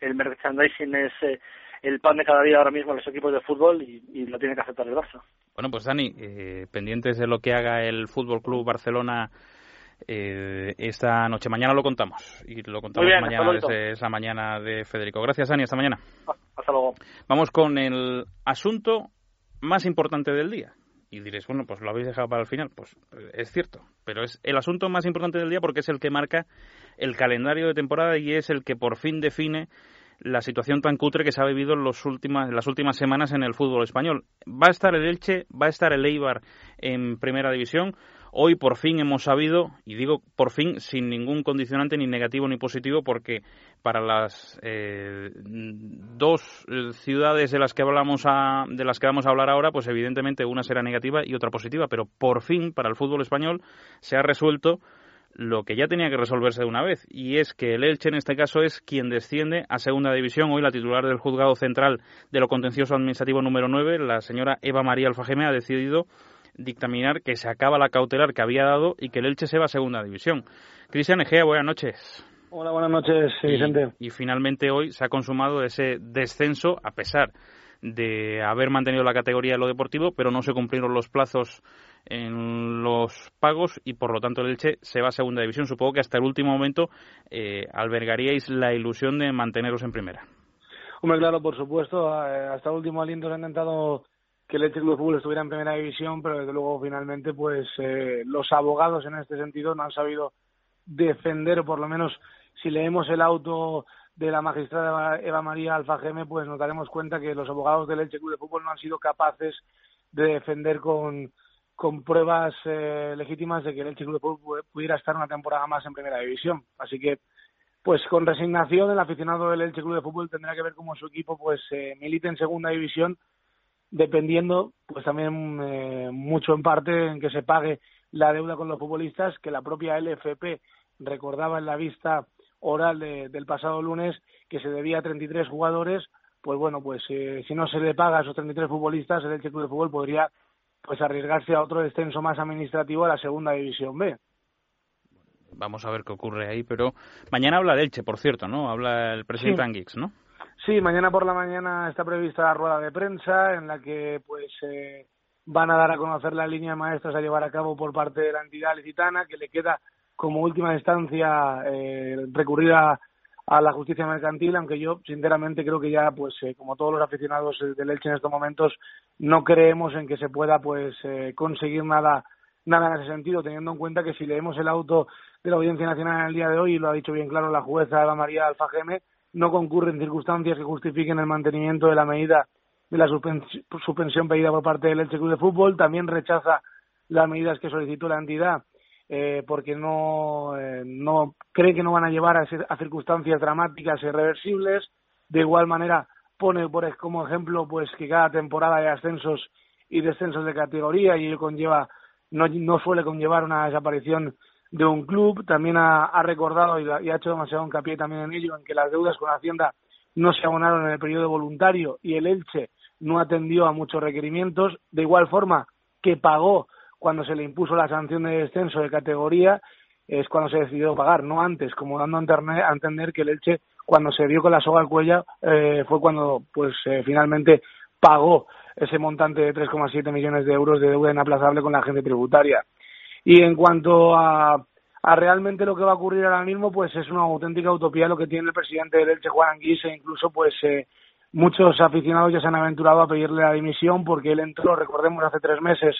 el, merchandising es eh, el pan de cada día ahora mismo en los equipos de fútbol y, lo tiene que aceptar el Barça. Bueno, pues Dani, eh, pendientes de lo que haga el Fútbol Club Barcelona esta noche. Mañana lo contamos y lo contamos mañana desde esa mañana de Federico. Gracias, Dani. Hasta mañana. Hasta luego. Vamos con el asunto más importante del día, y diréis, bueno, pues lo habéis dejado para el final. Pues es cierto, pero es el asunto más importante del día porque es el que marca el calendario de temporada y es el que por fin define la situación tan cutre que se ha vivido en, los últimas, las últimas semanas en el fútbol español. Va a estar el Elche, va a estar el Eibar en primera división. Hoy por fin hemos sabido, y digo por fin sin ningún condicionante ni negativo ni positivo, porque para las eh, dos eh, ciudades de las que hablamos de las que vamos a hablar ahora, pues evidentemente una será negativa y otra positiva, pero por fin para el fútbol español se ha resuelto lo que ya tenía que resolverse de una vez, y es que el Elche en este caso es quien desciende a segunda división. Hoy la titular del juzgado central de lo contencioso administrativo número 9, la señora Eva María Alfajeme, ha decidido dictaminar que se acaba la cautelar que había dado y que el Elche se va a segunda división. Cristian Egea, buenas noches. Hola, buenas noches, Vicente. Y, finalmente hoy se ha consumado ese descenso a pesar de haber mantenido la categoría de lo deportivo, pero no se cumplieron los plazos en los pagos y por lo tanto el Elche se va a segunda división. Supongo que hasta el último momento eh, albergaríais la ilusión de manteneros en primera. Hombre, claro, por supuesto, eh, hasta el último aliento se ha intentado que el Elche Club Fútbol estuviera en primera división, pero desde luego finalmente pues eh, los abogados en este sentido no han sabido defender, o por lo menos si leemos el auto de la magistrada Eva María Alfageme, pues nos daremos cuenta que los abogados del Elche Club de Fútbol no han sido capaces de defender con, con pruebas eh, legítimas de que el Elche Club de Fútbol pudiera estar una temporada más en primera división. Así que, pues con resignación, el aficionado del Elche Club de Fútbol tendrá que ver cómo su equipo pues eh, milita en segunda división, dependiendo pues también eh, mucho en parte en que se pague la deuda con los futbolistas, que la propia LFP recordaba en la vista oral del pasado lunes que se debía a 33 jugadores, pues bueno, pues si no se le paga a esos 33 futbolistas, el Elche Club de Fútbol podría pues arriesgarse a otro descenso más administrativo a la segunda división B. Vamos a ver qué ocurre ahí, pero mañana habla de Elche, por cierto, ¿no? Habla el presidente Anguix, ¿no? Sí, mañana por la mañana está prevista la rueda de prensa en la que pues eh, van a dar a conocer la línea de maestros a llevar a cabo por parte de la entidad licitana, que le queda como última instancia eh, recurrir a, la justicia mercantil, aunque yo sinceramente creo que ya, pues eh, como todos los aficionados del Elche en estos momentos, no creemos en que se pueda pues eh, conseguir nada nada en ese sentido, teniendo en cuenta que si leemos el auto de la Audiencia Nacional en el día de hoy, y lo ha dicho bien claro la jueza Eva María Alfageme, no concurren circunstancias que justifiquen el mantenimiento de la medida de la suspensión pedida por parte del Elche Club de Fútbol, también rechaza las medidas que solicitó la entidad eh, porque no, eh, no cree que no van a llevar a, a, circunstancias dramáticas e irreversibles. De igual manera, pone por, como ejemplo pues que cada temporada hay ascensos y descensos de categoría y ello conlleva, no, no suele conllevar una desaparición de un club. También ha, recordado y, y, ha hecho demasiado hincapié también en ello, en que las deudas con Hacienda no se abonaron en el periodo voluntario y el Elche no atendió a muchos requerimientos. De igual forma que pagó cuando se le impuso la sanción de descenso de categoría es cuando se decidió pagar, no antes, como dando a entender que el Elche, cuando se vio con la soga al cuello, eh, fue cuando pues eh, finalmente pagó ese montante de 3,7 millones de euros de deuda inaplazable con la agencia tributaria. Y en cuanto a, a realmente lo que va a ocurrir ahora mismo, pues es una auténtica utopía lo que tiene el presidente del Elche, Juan Anguís, e incluso pues eh, muchos aficionados ya se han aventurado a pedirle la dimisión porque él entró, recordemos, hace tres meses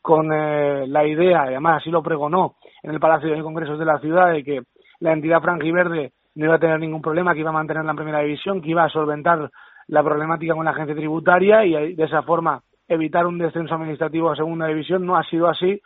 con eh, la idea, y además así lo pregonó en el Palacio de Congresos de la ciudad, de que la entidad franjiverde no iba a tener ningún problema, que iba a mantener la primera división, que iba a solventar la problemática con la agencia tributaria y de esa forma evitar un descenso administrativo a segunda división. No ha sido así,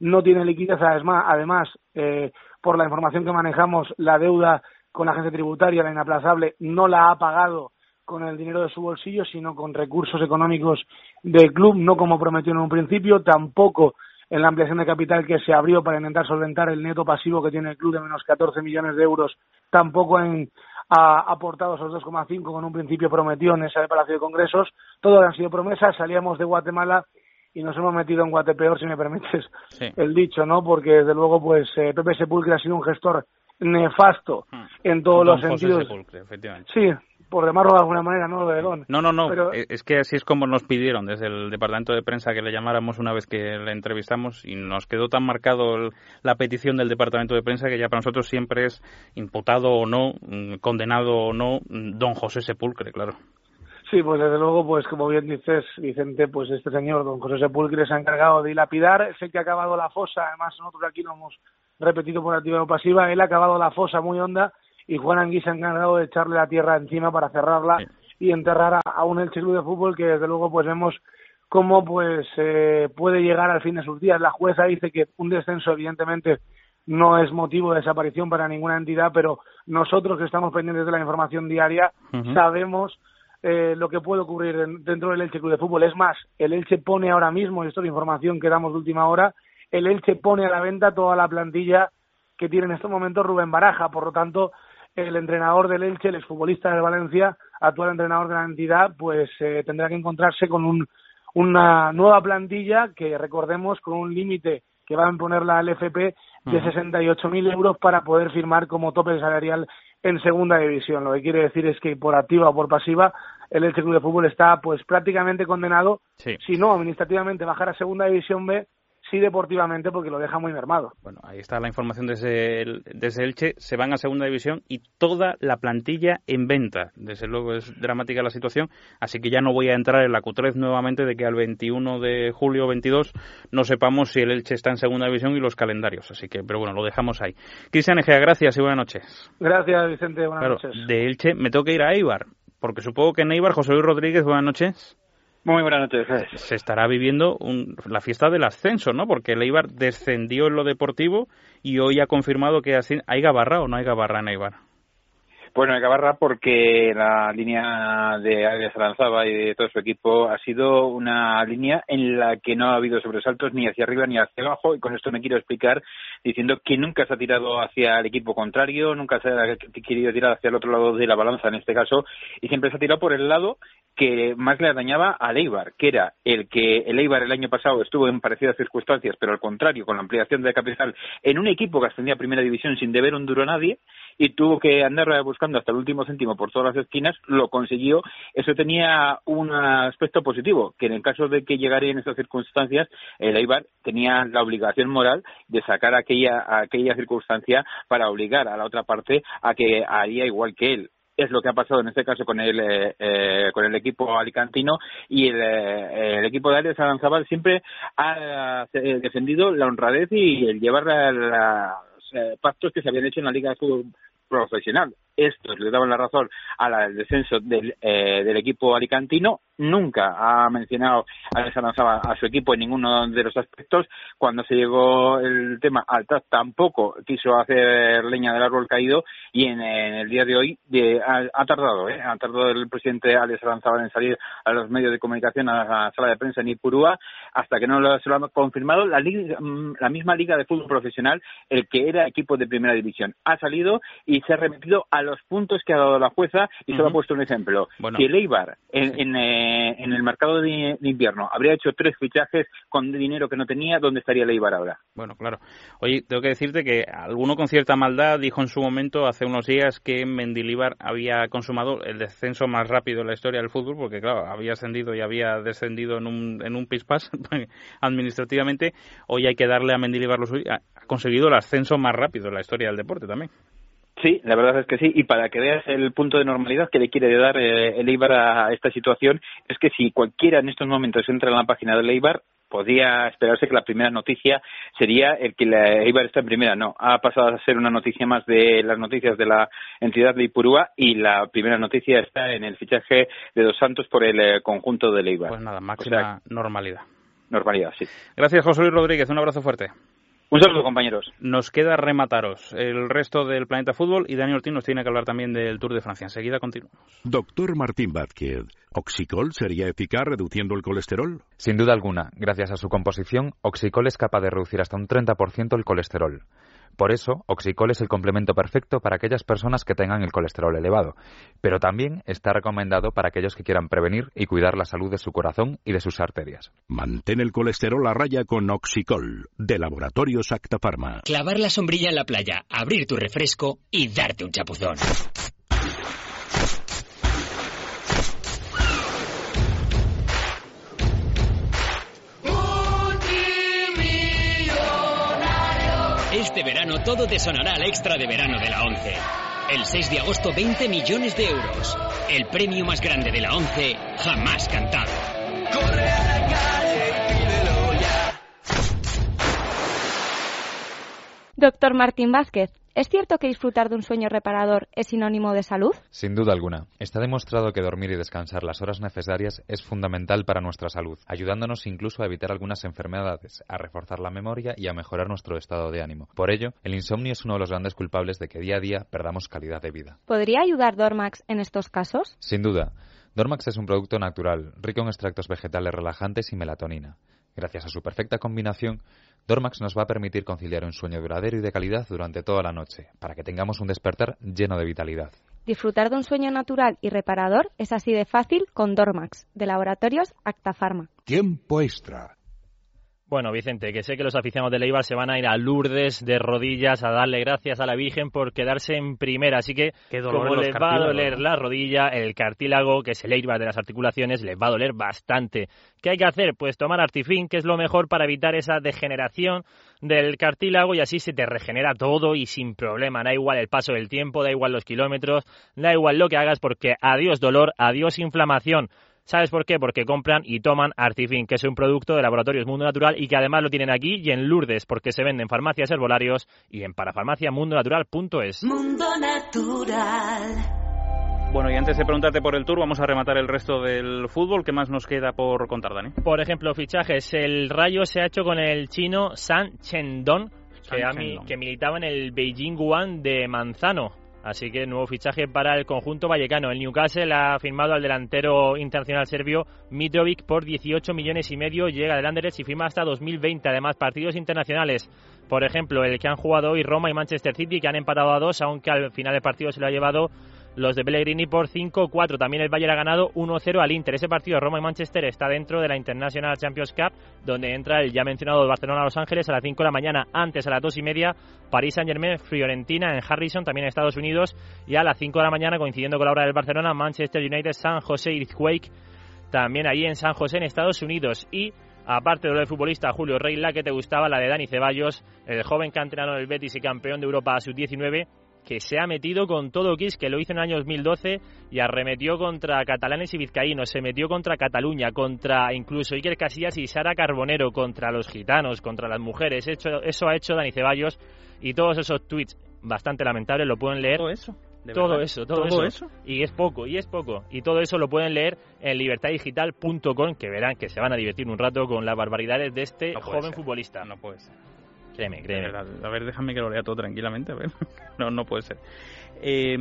no tiene liquidez, además, eh, por la información que manejamos, la deuda con la agencia tributaria, la inaplazable, no la ha pagado con el dinero de su bolsillo, sino con recursos económicos del club, no como prometió en un principio, tampoco en la ampliación de capital que se abrió para intentar solventar el neto pasivo que tiene el club de menos 14 millones de euros, tampoco en, ha aportado esos 2,5 con un principio prometió en ese Palacio de Congresos. Todo han sido promesas, salíamos de Guatemala y nos hemos metido en Guatepeor, si me permites el dicho, ¿no? Porque desde luego, pues eh, Pepe Sepulcre ha sido un gestor nefasto hmm. en todos los sentidos. Sí, por llamarlo de alguna manera, no lo de Don. No, no, no, eh, es que así es como nos pidieron desde el departamento de prensa que le llamáramos una vez que le entrevistamos y nos quedó tan marcado la petición del departamento de prensa que ya para nosotros siempre es imputado o no, mm, condenado o no, mm, don José Sepulcre, claro. Sí, pues desde luego, pues como bien dices, Vicente, pues este señor, don José Sepulcre, se ha encargado de dilapidar. Sé que ha acabado la fosa, además nosotros aquí lo hemos repetido por activa o pasiva, él ha acabado la fosa muy honda y Juan Anguí se ha encargado de echarle la tierra encima para cerrarla y enterrar a, un Elche Club de Fútbol que desde luego pues vemos cómo pues eh, puede llegar al fin de sus días. La jueza dice que un descenso evidentemente no es motivo de desaparición para ninguna entidad, pero nosotros que estamos pendientes de la información diaria sabemos eh, lo que puede ocurrir dentro del Elche Club de Fútbol. Es más, el Elche pone ahora mismo, y esto es la información que damos de última hora, el Elche pone a la venta toda la plantilla que tiene en estos momentos Rubén Baraja. Por lo tanto, el entrenador del Elche, el exfutbolista de Valencia, actual entrenador de la entidad, pues eh, tendrá que encontrarse con un, una nueva plantilla que, recordemos, con un límite que va a imponer la LFP de 68.000 euros para poder firmar como tope salarial en segunda división. Lo que quiere decir es que por activa o por pasiva el Elche Club de Fútbol está pues prácticamente condenado, si no administrativamente bajar a segunda división B sí deportivamente porque lo deja muy mermado. Bueno, ahí está la información desde, el, desde Elche. Se van a segunda división y toda la plantilla en venta. Desde luego es dramática la situación, así que ya no voy a entrar en la Q3 nuevamente de que al 21 de julio 22 no sepamos si el Elche está en segunda división y los calendarios. Así que, pero bueno, lo dejamos ahí. Cristian Egea, gracias y buenas noches. Gracias, Vicente. Buenas noches. De Elche me tengo que ir a Eibar, porque supongo que en Eibar, José Luis Rodríguez, buenas noches. Muy buenas noches. Se estará viviendo la fiesta del ascenso, ¿no? Porque el Eibar descendió en lo deportivo y hoy ha confirmado que hay Gabarra o no hay Gabarra en Eibar. Bueno, hay Gabarra porque la línea de Arias Aranzaba y de todo su equipo ha sido una línea en la que no ha habido sobresaltos ni hacia arriba ni hacia abajo y con esto me quiero explicar diciendo que nunca se ha tirado hacia el equipo contrario, nunca se ha querido tirar hacia el otro lado de la balanza en este caso y siempre se ha tirado por el lado que más le dañaba a Eibar, que era el que el Eibar el año pasado estuvo en parecidas circunstancias, pero al contrario, con la ampliación de capital, en un equipo que ascendía a primera división sin deber un duro a nadie, y tuvo que andar buscando hasta el último céntimo por todas las esquinas, lo consiguió. Eso tenía un aspecto positivo, que en el caso de que llegara en esas circunstancias, el Eibar tenía la obligación moral de sacar aquella, aquella circunstancia para obligar a la otra parte a que haría igual que él es lo que ha pasado en este caso con el eh, eh, con el equipo alicantino y el, eh, el equipo de Arias Aranzabal siempre ha defendido la honradez y el llevar los pactos que se habían hecho en la Liga Fútbol profesional. Estos le daban la razón al descenso del, del equipo alicantino nunca ha mencionado a a su equipo en ninguno de los aspectos. Cuando se llegó el tema al TAS tampoco quiso hacer leña del árbol caído y en, el día de hoy ha, tardado, ¿eh? ha tardado el presidente Alex Aranzabal en salir a los medios de comunicación, a la sala de prensa en Ipurúa, hasta que no lo, se lo ha confirmado la, mm, la misma liga de fútbol profesional, el que era equipo de primera división. Ha salido y se ha remitido a los puntos que ha dado la jueza y se ha puesto un ejemplo. Si el Eibar en, en eh, en el mercado de, invierno habría hecho tres fichajes con dinero que no tenía, ¿dónde estaría Leibar ahora? Bueno, claro. Oye, tengo que decirte que alguno con cierta maldad dijo en su momento, hace unos días, que Mendilibar había consumado el descenso más rápido en la historia del fútbol, porque claro, había ascendido y había descendido en un, en un pispás administrativamente. Hoy hay que darle a Mendilibar lo suyo. Ha conseguido el ascenso más rápido en la historia del deporte también. Sí, la verdad es que sí. Y para que veas el punto de normalidad que le quiere dar eh, el Eibar a esta situación, es que si cualquiera en estos momentos entra en la página del Eibar, podría esperarse que la primera noticia sería el que la Eibar está en primera. No, ha pasado a ser una noticia más de las noticias de la entidad de Ipurúa y la primera noticia está en el fichaje de Dos Santos por el eh, conjunto del Eibar. Pues nada, máxima normalidad. Normalidad, sí. Gracias, José Luis Rodríguez. Un abrazo fuerte. Un saludo, compañeros. Nos queda remataros el resto del planeta fútbol y Daniel Ortiz nos tiene que hablar también del Tour de Francia. Enseguida continuamos. Doctor Martín Vázquez, ¿Oxicol sería eficaz reduciendo el colesterol? Sin duda alguna. Gracias a su composición, Oxicol es capaz de reducir hasta un 30% el colesterol. Por eso, Oxicol es el complemento perfecto para aquellas personas que tengan el colesterol elevado, pero también está recomendado para aquellos que quieran prevenir y cuidar la salud de su corazón y de sus arterias. Mantén el colesterol a raya con Oxicol, de Laboratorios Acta Pharma. Clavar la sombrilla en la playa, abrir tu refresco y darte un chapuzón. Este verano todo te sonará al extra de verano de la 11. El 6 de agosto 20 millones de euros. El premio más grande de la 11 jamás cantado. Corre a la calle y pídelo ya. Doctor Martín Vázquez, ¿Es cierto que disfrutar de un sueño reparador es sinónimo de salud? Sin duda alguna. Está demostrado que dormir y descansar las horas necesarias es fundamental para nuestra salud, ayudándonos incluso a evitar algunas enfermedades, a reforzar la memoria y a mejorar nuestro estado de ánimo. Por ello, el insomnio es uno de los grandes culpables de que día a día perdamos calidad de vida. ¿Podría ayudar Dormax en estos casos? Sin duda. Dormax es un producto natural, rico en extractos vegetales relajantes y melatonina. Gracias a su perfecta combinación, Dormax nos va a permitir conciliar un sueño duradero y de calidad durante toda la noche, para que tengamos un despertar lleno de vitalidad. Disfrutar de un sueño natural y reparador es así de fácil con Dormax, de Laboratorios Acta Pharma. Tiempo extra Bueno, Vicente, que sé que los aficionados de Leibar se van a ir a Lourdes de rodillas a darle gracias a la Virgen por quedarse en primera. Así que, como les va a doler la rodilla, el cartílago, que es el Eibar de las articulaciones, les va a doler bastante. ¿Qué hay que hacer? Pues tomar Artifin, que es lo mejor para evitar esa degeneración del cartílago y así se te regenera todo y sin problema. Da igual el paso del tiempo, da igual los kilómetros, da igual lo que hagas porque adiós dolor, adiós inflamación. ¿Sabes por qué? Porque compran y toman Artifin, que es un producto de Laboratorios Mundo Natural y que además lo tienen aquí y en Lourdes, porque se vende en farmacias herbolarios y en parafarmaciamundonatural.es. Mundo Natural. Bueno, y antes de preguntarte por el tour, vamos a rematar el resto del fútbol. ¿Qué más nos queda por contar, Dani? Por ejemplo, fichajes. El Rayo se ha hecho con el chino San Chendon, que, que militaba en el Beijing Guan de Manzano. Así que nuevo fichaje para el conjunto vallecano. El Newcastle ha firmado al delantero internacional serbio Mitrovic por 18 millones y medio. Llega del Anderlecht y firma hasta 2020. Además, partidos internacionales. Por ejemplo, el que han jugado hoy Roma y Manchester City, que han empatado a dos, aunque al final del partido se lo ha llevado los de Pellegrini por 5-4. También el Bayern ha ganado 1-0 al Inter. Ese partido Roma y Manchester está dentro de la International Champions Cup, donde entra el ya mencionado Barcelona-Los Ángeles a las 5 de la mañana. Antes, a las 2 y media, París Saint-Germain, Fiorentina en Harrison, también en Estados Unidos. Y a las 5 de la mañana, coincidiendo con la hora del Barcelona, Manchester United, San José Earthquake, también ahí en San José, en Estados Unidos. Y aparte de lo del futbolista Julio Rey, la que te gustaba, la de Dani Ceballos, el joven canterano del Betis y campeón de Europa a sub-19, que se ha metido con todo Kiss, que lo hizo en el año 2012 y arremetió contra catalanes y vizcaínos, se metió contra Cataluña, contra incluso Iker Casillas y Sara Carbonero, contra los gitanos, contra las mujeres. Eso, eso ha hecho Dani Ceballos y todos esos tweets bastante lamentables lo pueden leer. Todo eso. Todo eso, todo, eso? Y es poco, y es poco. Y todo eso lo pueden leer en libertaddigital.com, que verán que se van a divertir un rato con las barbaridades de este joven futbolista. No puede ser. Créeme, créeme. A ver, déjame que lo lea todo tranquilamente. A ver. No, no puede ser. Eh,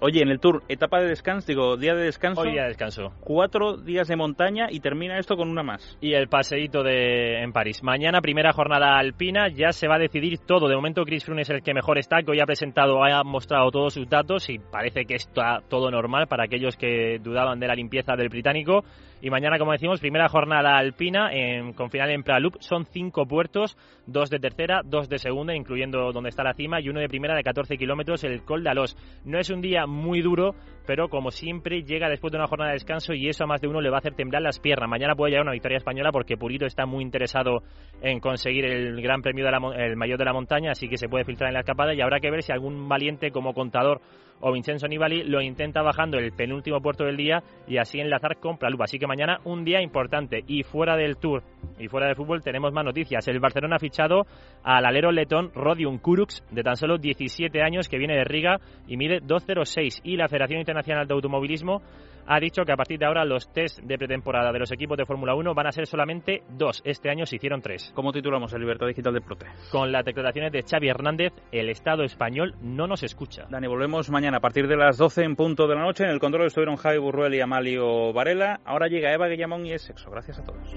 oye, en el tour, etapa de descanso, digo, día de descanso. Hoy día de descanso. Cuatro días de montaña y termina esto con una más. Y el paseíto de, en París. Mañana, primera jornada alpina, ya se va a decidir todo. De momento, Chris Froome es el que mejor está, que hoy ha presentado, ha mostrado todos sus datos y parece que está todo normal para aquellos que dudaban de la limpieza del británico. Y mañana, como decimos, primera jornada alpina en, con final en Pralup. Son cinco puertos, dos de tercera, dos de segunda, incluyendo donde está la cima, y uno de primera de 14 kilómetros, el Col de Alos. No es un día muy duro, pero como siempre llega después de una jornada de descanso y eso a más de uno le va a hacer temblar las piernas. Mañana puede llegar una victoria española porque Purito está muy interesado en conseguir el Gran Premio de la, el mayor de la montaña, así que se puede filtrar en la escapada y habrá que ver si algún valiente como contador o Vincenzo Nibali lo intenta bajando el penúltimo puerto del día y así enlazar con Pralup. Así que mañana un día importante y fuera del Tour y fuera del fútbol tenemos más noticias. El Barcelona ha fichado al alero letón Rodion Kuruks de tan solo 17 años que viene de Riga y mide 2.06 y la Federación Internacional de Automovilismo ha dicho que a partir de ahora los test de pretemporada de los equipos de Fórmula 1 van a ser solamente dos. Este año se hicieron tres. ¿Cómo titulamos el Libertad Digital de Prote? Con las declaraciones de Xavi Hernández, el Estado español no nos escucha. Dani, volvemos mañana a partir de las 12 en punto de la noche. En el control estuvieron Javi Burruel y Amalio Varela. Ahora llega Eva Guillamón y es sexo. Gracias a todos.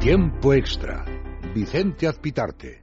Tiempo extra. Vicente Azpitarte.